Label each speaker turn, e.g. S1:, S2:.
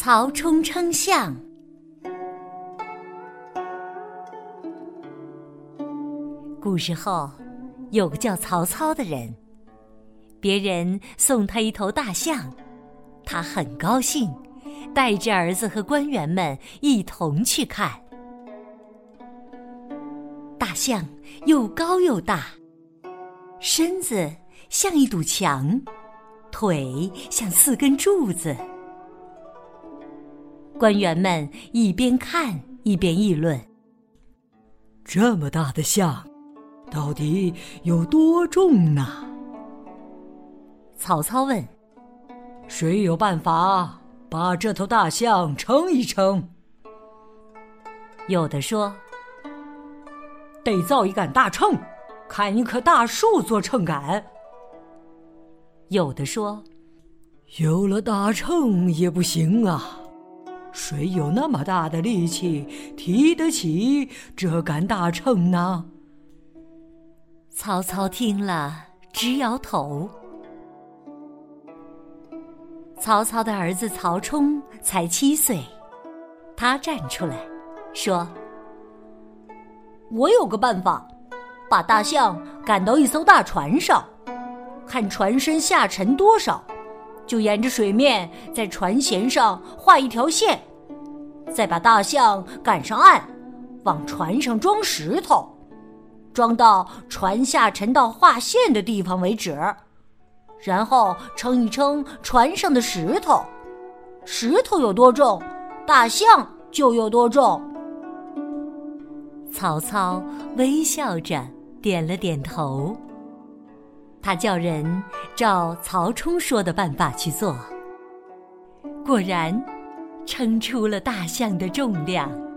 S1: 曹冲称象。古时候，有个叫曹操的人，别人送他一头大象，他很高兴，带着儿子和官员们一同去看。大象又高又大，身子像一堵墙，腿像四根柱子。官员们一边看一边议论：“
S2: 这么大的象，到底有多重呢？”
S1: 曹操问：“
S2: 谁有办法把这头大象称一称？”
S1: 有的说：“
S2: 得造一杆大秤，砍一棵大树做秤杆。”
S1: 有的说：“
S2: 有了大秤也不行啊。”谁有那么大的力气提得起这杆大秤呢？
S1: 曹操听了直摇头。曹操的儿子曹冲才七岁，他站出来，说：“
S3: 我有个办法，把大象赶到一艘大船上，看船身下沉多少，就沿着水面在船舷上画一条线。”再把大象赶上岸，往船上装石头，装到船下沉到划线的地方为止，然后称一称船上的石头，石头有多重，大象就有多重。
S1: 曹操微笑着点了点头，他叫人照曹冲说的办法去做，果然。称出了大象的重量。